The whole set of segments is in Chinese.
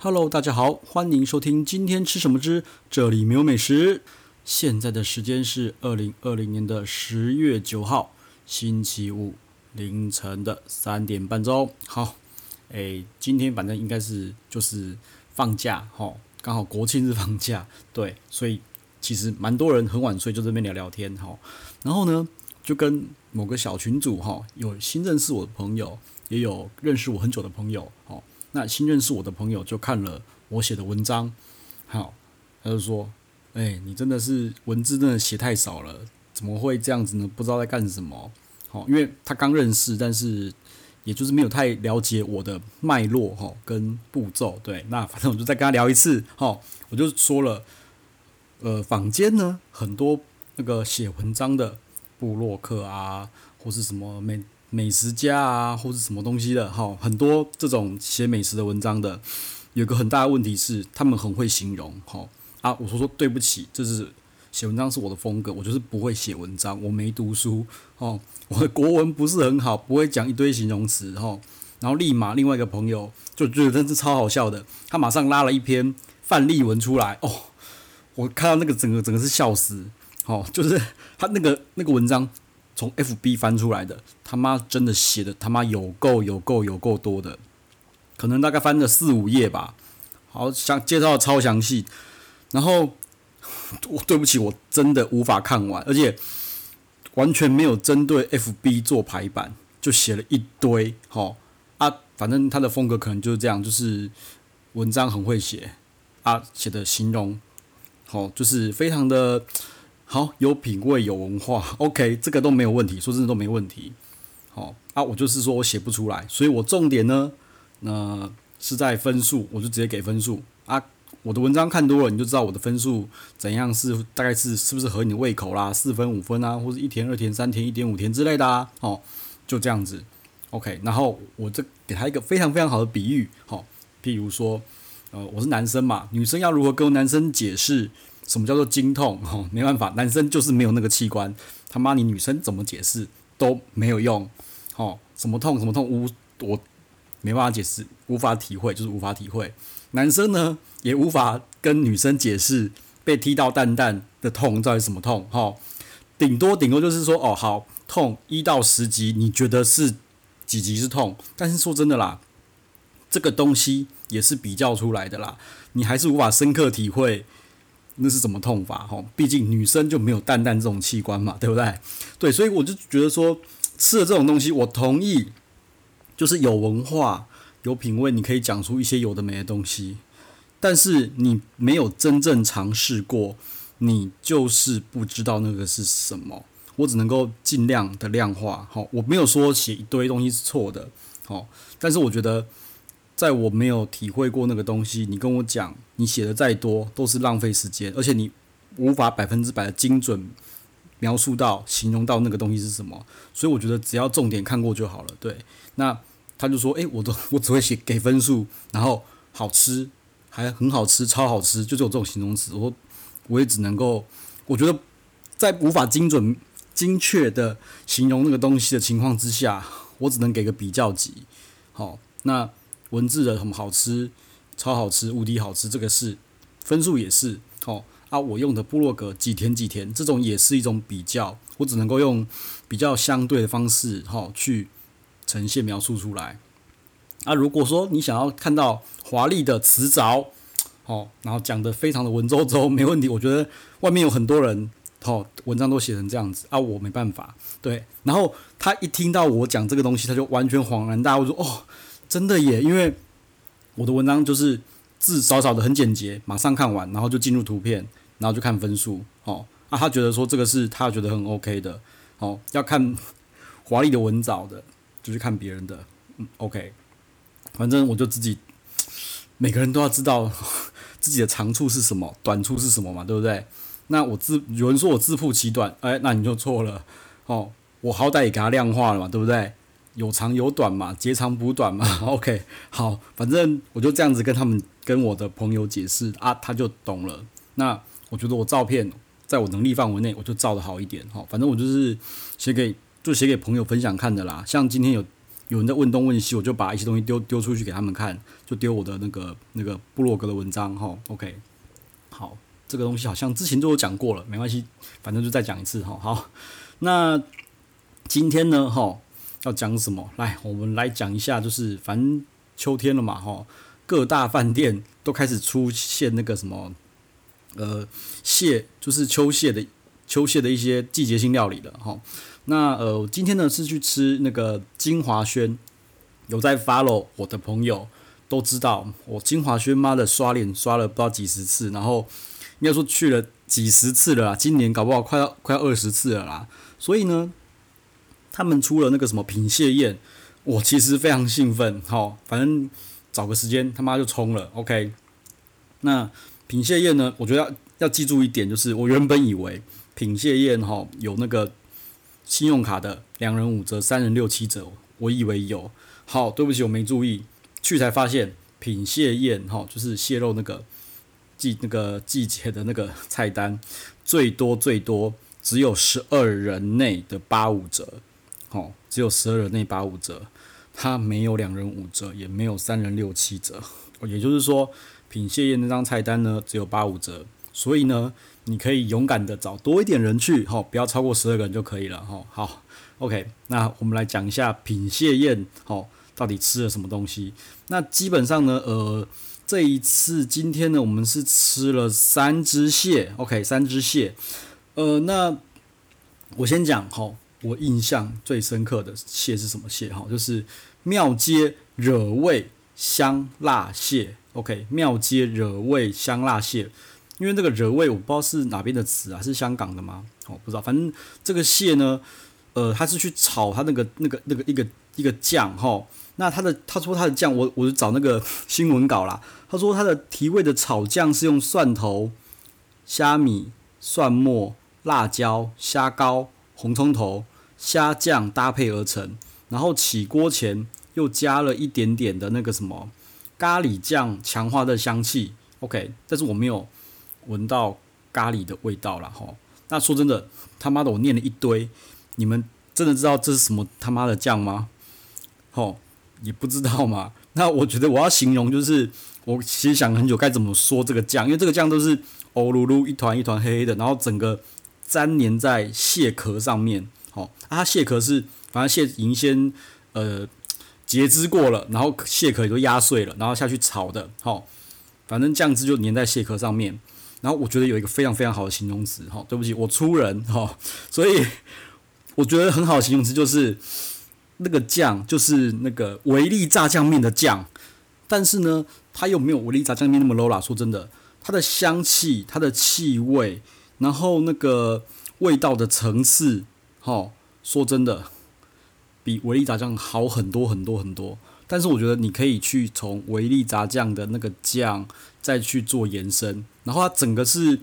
Hello，大家好，欢迎收听今天吃什么之这里没有美食。现在的时间是二零二零年的十月九号星期五凌晨的三点半钟。好，诶，今天反正应该是就是放假哈，刚好国庆日放假，对，所以其实蛮多人很晚睡，就这边聊聊天哈。然后呢，就跟某个小群组哈，有新认识我的朋友，也有认识我很久的朋友，哈。那新认识我的朋友就看了我写的文章，好，他就说：“哎、你真的是文字真的写太少了，怎么会这样子呢？不知道在干什么。”好，因为他刚认识，但是也就是没有太了解我的脉络哈跟步骤。对，那反正我就再跟他聊一次，好，我就说了，呃，坊间呢很多那个写文章的部落客啊，或是什么美。美食家啊，或是什么东西的，哈，很多这种写美食的文章的，有个很大的问题是，他们很会形容，哈。啊，我说说对不起，这是写文章是我的风格，我就是不会写文章，我没读书，哦，我的国文不是很好，不会讲一堆形容词，哈，然后立马另外一个朋友就觉得真是超好笑的，他马上拉了一篇范例文出来，哦，我看到那个整个整个是笑死，哦，就是他那个那个文章。从 FB 翻出来的，他妈真的写的他妈有够有够有够多的，可能大概翻了四五页吧。好，想介绍超详细，然后 我对不起，我真的无法看完，而且完全没有针对 FB 做排版，就写了一堆。好啊，反正他的风格可能就是这样，就是文章很会写啊，写的形容好，就是非常的。好，有品味，有文化，OK，这个都没有问题，说真的都没问题。好啊，我就是说我写不出来，所以我重点呢，那、是在分数，我就直接给分数啊。我的文章看多了，你就知道我的分数怎样是大概是是不是合你的胃口啦，四分五分啊，或者一天二天三天一点五天之类的啊。哦，就这样子，OK。然后我这给他一个非常非常好的比喻，好，譬如说，呃，我是男生嘛，女生要如何跟男生解释？什么叫做经痛？哦，没办法，男生就是没有那个器官。他妈，你女生怎么解释都没有用。哦，什么痛什么痛，无我没办法解释，无法体会，就是无法体会。男生呢，也无法跟女生解释被踢到蛋蛋的痛到底什么痛。哈，顶多顶多就是说，哦，好痛一到十级，你觉得是几级是痛？但是说真的啦，这个东西也是比较出来的啦，你还是无法深刻体会。那是怎么痛法？哈，毕竟女生就没有蛋蛋这种器官嘛，对不对？对，所以我就觉得说，吃了这种东西，我同意，就是有文化、有品味，你可以讲出一些有的没的东西。但是你没有真正尝试过，你就是不知道那个是什么。我只能够尽量的量化，好，我没有说写一堆东西是错的，好，但是我觉得。在我没有体会过那个东西，你跟我讲，你写的再多都是浪费时间，而且你无法百分之百的精准描述到、形容到那个东西是什么。所以我觉得只要重点看过就好了。对，那他就说：“ 诶，我都我只会写给分数，然后好吃，还很好吃，超好吃，就只有这种形容词。”我我也只能够，我觉得在无法精准、精确的形容那个东西的情况之下，我只能给个比较级。好，那。文字的很好吃，超好吃，无敌好吃，这个是分数也是哦啊，我用的部落格几甜几甜，这种也是一种比较，我只能够用比较相对的方式哈、去呈现描述出来。啊，如果说你想要看到华丽的词藻，哦，然后讲得非常的文绉绉，没问题。我觉得外面有很多人哦，文章都写成这样子啊，我没办法。对，然后他一听到我讲这个东西，他就完全恍然大悟，说哦。真的耶，因为我的文章就是字少少的，很简洁，马上看完，然后就进入图片，然后就看分数。哦，啊，他觉得说这个是他觉得很 OK 的。哦，要看华丽的文藻的，就去看别人的。嗯，OK，反正我就自己，每个人都要知道 自己的长处是什么，短处是什么嘛，对不对？那我自有人说我自曝其短，哎，那你就错了。哦，我好歹也给他量化了嘛，对不对？有长有短嘛，截长补短嘛。OK，好，反正我就这样子跟他们、跟我的朋友解释啊，他就懂了。那我觉得我照片在我能力范围内，我就照得好一点。好，反正我就是写给就写给朋友分享看的啦。像今天有有人在问东问西，我就把一些东西丢丢出去给他们看，就丢我的那个那个部落格的文章哈。OK，好，这个东西好像之前都有讲过了，没关系，反正就再讲一次哈。好，那今天呢哈要讲什么？来，我们来讲一下，就是反正秋天了嘛哈，各大饭店都开始出现那个什么呃蟹，就是秋蟹的秋蟹的一些季节性料理了哈。那呃，今天呢是去吃那个金华轩，有在 follow 我的朋友都知道，我金华轩妈的刷脸刷了不知道几十次，然后应该说去了几十次了啦，今年搞不好快要快要二十次了啦。所以呢，他们出了那个什么品蟹宴，我其实非常兴奋，好，反正找个时间他妈就冲了，OK。那品蟹宴呢，我觉得要要记住一点，就是我原本以为品蟹宴哈有那个。信用卡的两人五折，三人六七折，我以为有。好，对不起，我没注意，去才发现品蟹宴哈，就是蟹肉那个季那个季节的那个菜单，最多最多只有十二人内的八五折，好，只有十二人内八五折，它没有两人五折，也没有三人六七折，也就是说，品蟹宴那张菜单呢只有八五折，所以呢。你可以勇敢的找多一点人去，哈，不要超过十二个人就可以了，哈。好，OK，那我们来讲一下品蟹宴，哈，到底吃了什么东西？那基本上呢，呃，这一次今天呢，我们是吃了三只蟹，OK，三只蟹，呃，那我先讲，哈，我印象最深刻的蟹是什么蟹？哈，就是庙街惹味香辣蟹，OK，庙街惹味香辣蟹。因为这个惹味我不知道是哪边的词啊，是香港的吗？哦，不知道，反正这个蟹呢，呃，他是去炒它那个那个那个一个一个酱哈。那他的他说他的酱，我我就找那个新闻稿啦。他说他的提味的炒酱是用蒜头、虾米、蒜末、辣椒、虾膏、红葱头、虾酱搭配而成。然后起锅前又加了一点点的那个什么咖喱酱，强化的香气。OK，但是我没有。闻到咖喱的味道了哈，那说真的，他妈的我念了一堆，你们真的知道这是什么他妈的酱吗？吼，也不知道嘛。那我觉得我要形容就是，我其实想很久该怎么说这个酱，因为这个酱都是欧噜噜一团一团黑黑的，然后整个粘连在蟹壳上面。好，啊，它蟹壳是反正蟹已经先呃截肢过了，然后蟹壳也都压碎了，然后下去炒的。好，反正酱汁就粘在蟹壳上面。然后我觉得有一个非常非常好的形容词，哈，对不起，我粗人，哈，所以我觉得很好的形容词就是那个酱，就是那个维力炸酱面的酱，但是呢，它又没有维力炸酱面那么 low 啦。说真的，它的香气、它的气味，然后那个味道的层次，哈，说真的，比维力炸酱好很多很多很多。但是我觉得你可以去从维力炸酱的那个酱再去做延伸，然后它整个是，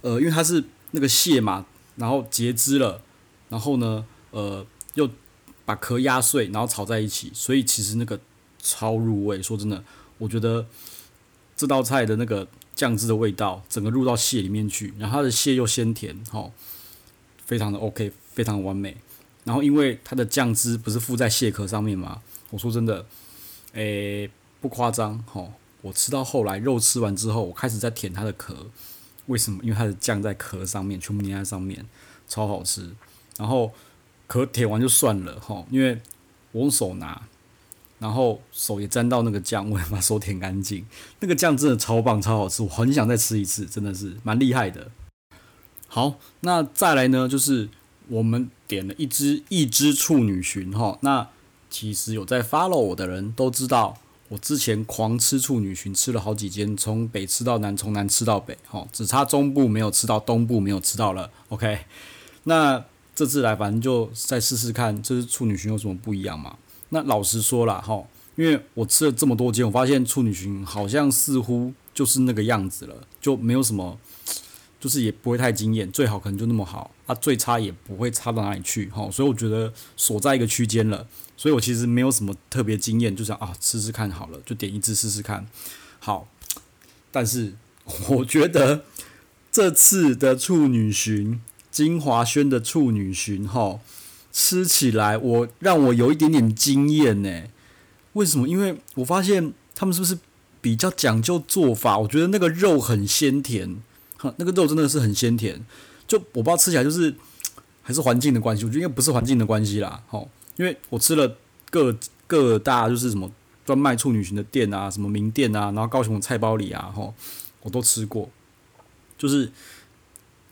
呃，因为它是那个蟹嘛，然后截肢了，然后呢，呃，又把壳压碎，然后炒在一起，所以其实那个超入味。说真的，我觉得这道菜的那个酱汁的味道，整个入到蟹里面去，然后它的蟹又鲜甜，齁，非常的 OK，非常完美。然后因为它的酱汁不是附在蟹壳上面嘛，我说真的。诶、不夸张吼，我吃到后来肉吃完之后，我开始在舔它的壳，为什么？因为它的酱在壳上面，全部粘在上面，超好吃。然后壳舔完就算了吼，因为我用手拿，然后手也沾到那个酱，我也把手舔干净。那个酱真的超棒，超好吃，我很想再吃一次，真的是蛮厉害的。好，那再来呢，就是我们点了一只一只处女蟳哈，那。其实有在 follow 我的人都知道，我之前狂吃处女蟳，吃了好几间，从北吃到南，从南吃到北，哈，只差中部没有吃到，东部没有吃到了。OK，那这次来反正就再试试看，这是处女蟳有什么不一样嘛？那老实说了哈，因为我吃了这么多间，我发现处女蟳好像似乎就是那个样子了，就没有什么。就是也不会太惊艳，最好可能就那么好，它、啊、最差也不会差到哪里去，哈，所以我觉得锁在一个区间了，所以我其实没有什么特别经验，就想啊吃吃看好了，就点一支试试看，好，但是 我觉得这次的处女蟳，晶华轩的处女蟳，哈，吃起来我让我有一点点惊艳呢。为什么？因为我发现他们是不是比较讲究做法？我觉得那个肉很鲜甜，哈，那个肉真的是很鲜甜。就我不知道吃起来就是还是环境的关系，我觉得应该不是环境的关系啦。哈，因为我吃了各各大就是什么专卖处女蟳的店啊，什么名店啊，然后高雄的菜包里啊，哈，我都吃过，就是。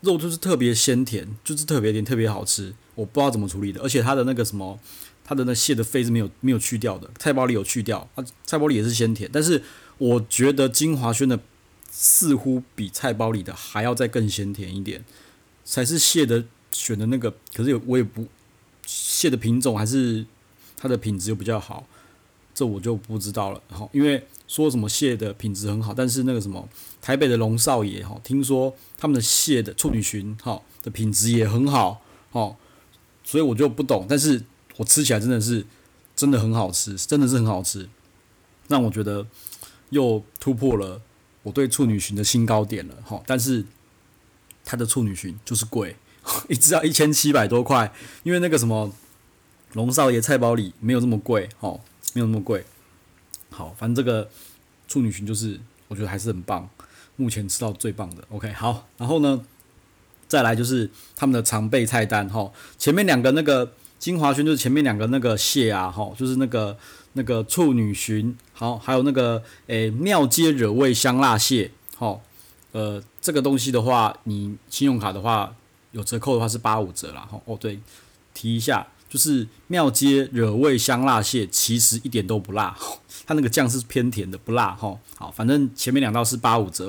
肉就是特别鲜甜，就是特别甜，特别好吃。我不知道怎么处理的，而且它的那个什么，它的那蟹的肺是没有没有去掉的，菜包里有去掉。啊，菜包里也是鲜甜，但是我觉得金华轩的似乎比菜包里的还要再更鲜甜一点，才是蟹的选的那个。可是有我也不蟹的品种还是它的品质又比较好，这我就不知道了。好，因为说什么蟹的品质很好，但是那个什么。台北的龙少爷哈，听说他们的蟹的处女蟳哈的品质也很好哦，所以我就不懂，但是我吃起来真的是真的很好吃，真的是很好吃，让我觉得又突破了我对处女蟳的新高点了哈。但是它的处女蟳就是贵，一只要一千七百多块，因为那个什么龙少爷菜包里没有这么贵哦，没有那么贵。好，反正这个处女蟳就是我觉得还是很棒。目前吃到最棒的，OK，好，然后呢，再来就是他们的常备菜单哈，前面两个那个晶华轩就是前面两个那个蟹啊哈，就是那个那个处女蟳，好，还有那个诶庙街惹味香辣蟹，好，呃，这个东西的话，你信用卡的话有折扣的话是八五折啦，哈，哦对，提一下。就是庙街惹味香辣蟹，其实一点都不辣，它那个酱是偏甜的，不辣哈。好，反正前面两道是八五折，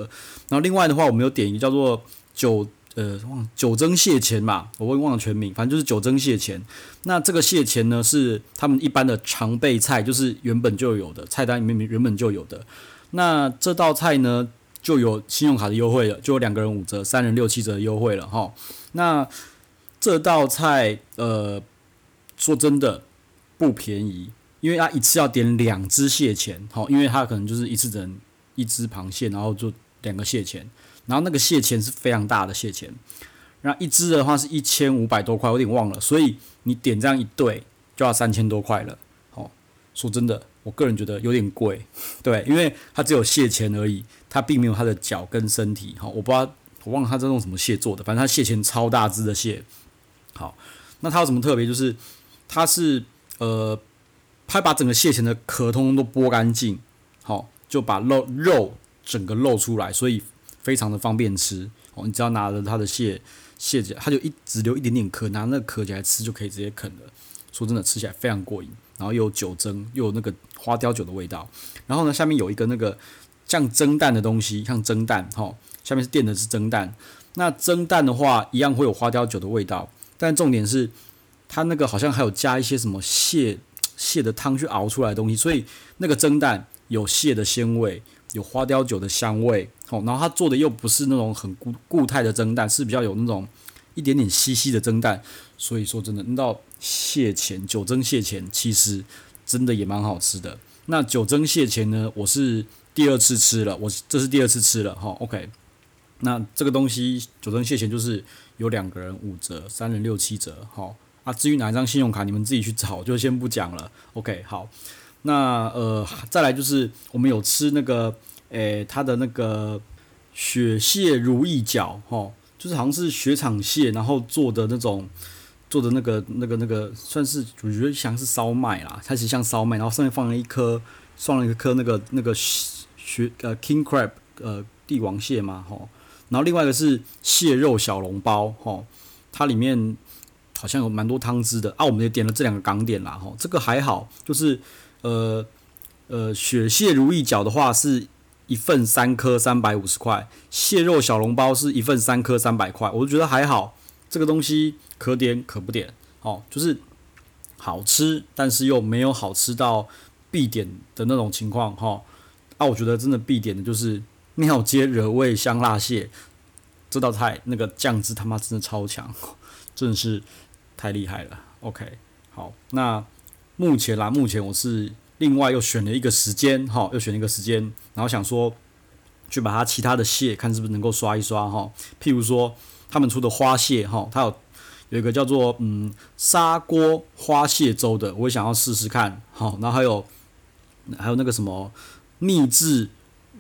然后另外的话，我们有点一个叫做九呃忘九蒸蟹钳嘛，我忘了全名，反正就是九蒸蟹钳。那这个蟹钳呢，是他们一般的常备菜，就是原本就有的菜单里面原本就有的。那这道菜呢，就有信用卡的优惠了，就有两个人五折，三人六七折的优惠了哈。那这道菜呃。说真的不便宜，因为他一次要点两只蟹钳，好，因为他可能就是一次只能一只螃蟹，然后就两个蟹钳，然后那个蟹钳是非常大的蟹钳，然后一只的话是一千五百多块，我有点忘了，所以你点这样一对就要三千多块了，好，说真的，我个人觉得有点贵，对，因为它只有蟹钳而已，它并没有它的脚跟身体，好，我不知道我忘了它是用什么蟹做的，反正它蟹钳超大只的蟹，好，那它有什么特别？就是。它是呃，它把整个蟹钳的壳通通都剥干净，好，就把肉肉整个露出来，所以非常的方便吃。哦，你只要拿着它的蟹蟹脚，它就一直留一点点壳，拿那个壳起来吃就可以直接啃了。说真的，吃起来非常过瘾，然后又有酒蒸，又有那个花雕酒的味道。然后呢，下面有一个那个像蒸蛋的东西，像蒸蛋，哈，下面是垫的是蒸蛋。那蒸蛋的话，一样会有花雕酒的味道，但重点是。它那个好像还有加一些什么蟹蟹的汤去熬出来的东西，所以那个蒸蛋有蟹的鲜味，有花雕酒的香味，哦，然后它做的又不是那种很固固态的蒸蛋，是比较有那种一点点稀稀的蒸蛋，所以说真的，那道蟹钳九蒸蟹钳其实真的也蛮好吃的。那九蒸蟹钳呢，我是第二次吃了，我这是第二次吃了哈，OK，那这个东西九蒸蟹钳就是有两个人五折，三人六七折，好。啊，至于哪一张信用卡，你们自己去找，就先不讲了。OK，好，那呃，再来就是我们有吃那个，诶、欸，它的那个雪蟹如意饺，齁，就是好像是雪场蟹，然后做的那种，做的那个那个那个，算是我觉得像是烧麦啦，它其实像烧麦，然后上面放了一颗，放了一颗那个那个雪呃 king crab 呃帝王蟹嘛，齁，然后另外一个是蟹肉小笼包，齁，它里面。好像有蛮多汤汁的啊！我们也点了这两个港点啦，吼，这个还好，就是呃呃雪蟹如意饺的话是一份三颗三百五十块，蟹肉小笼包是一份三颗三百块，我就觉得还好，这个东西可点可不点，哦，就是好吃，但是又没有好吃到必点的那种情况，哈，啊，我觉得真的必点的就是庙街惹味香辣蟹这道菜，那个酱汁他妈真的超强，真的是。太厉害了，OK，好，那目前啦，目前我是另外又选了一个时间，哈，又选了一个时间，然后想说去把它其他的蟹看是不是能够刷一刷，哈，譬如说他们出的花蟹，哈，它有有一个叫做嗯砂锅花蟹粥的，我也想要试试看。好，然后还有还有那个什么秘制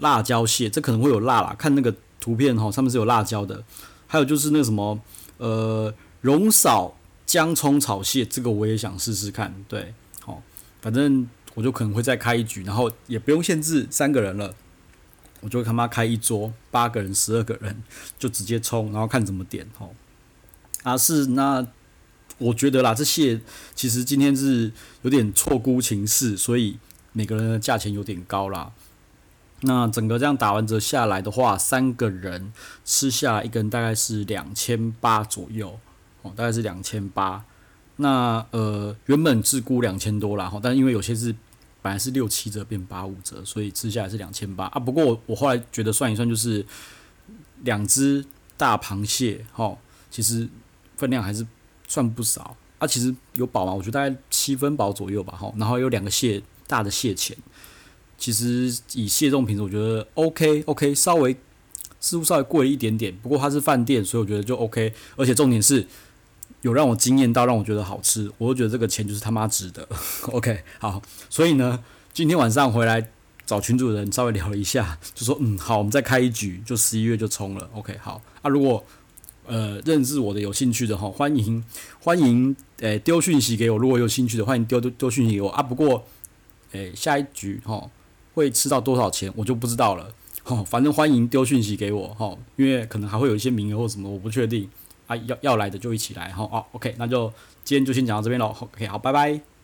辣椒蟹，这可能会有辣啦，看那个图片哈，上面是有辣椒的。还有就是那个什么呃蓉嫂姜葱炒蟹，这个我也想试试看。对，好，反正我就可能会再开一局，然后也不用限制三个人了。我就他妈开一桌，八个人、十二个人就直接冲，然后看怎么点吼。啊，是那我觉得啦，这蟹其实今天是有点错估情势，所以每个人的价钱有点高啦。那整个这样打完折下来的话，三个人吃下一个人大概是两千八左右，哦，大概是两千八。那呃，原本是估两千多啦，吼，但因为有些是。本来是六七折变八五折，所以吃下来是两千八啊。不过我我后来觉得算一算，就是两只大螃蟹，齁，其实分量还是算不少啊。其实有饱吗？我觉得大概七分饱左右吧，哈。然后有两个蟹，大的蟹钳，其实以蟹这种品质，我觉得 OK OK，稍微似乎稍微贵一点点。不过它是饭店，所以我觉得就 OK。而且重点是。有让我惊艳到，让我觉得好吃，我就觉得这个钱就是他妈值得。OK，好，所以呢，今天晚上回来找群主的人稍微聊了一下，就说嗯，好，我们再开一局，就十一月就冲了。OK，好啊，如果呃认识我的有兴趣的哈，欢迎欢迎诶丢讯息给我，如果有兴趣的欢迎丢丢丢讯息给我啊。不过诶、下一局哈会吃到多少钱我就不知道了。哈，反正欢迎丢讯息给我哈，因为可能还会有一些名额或什么，我不确定。啊，要要来的就一起来哈哦，OK，那就今天就先讲到这边喽，OK，好，拜拜。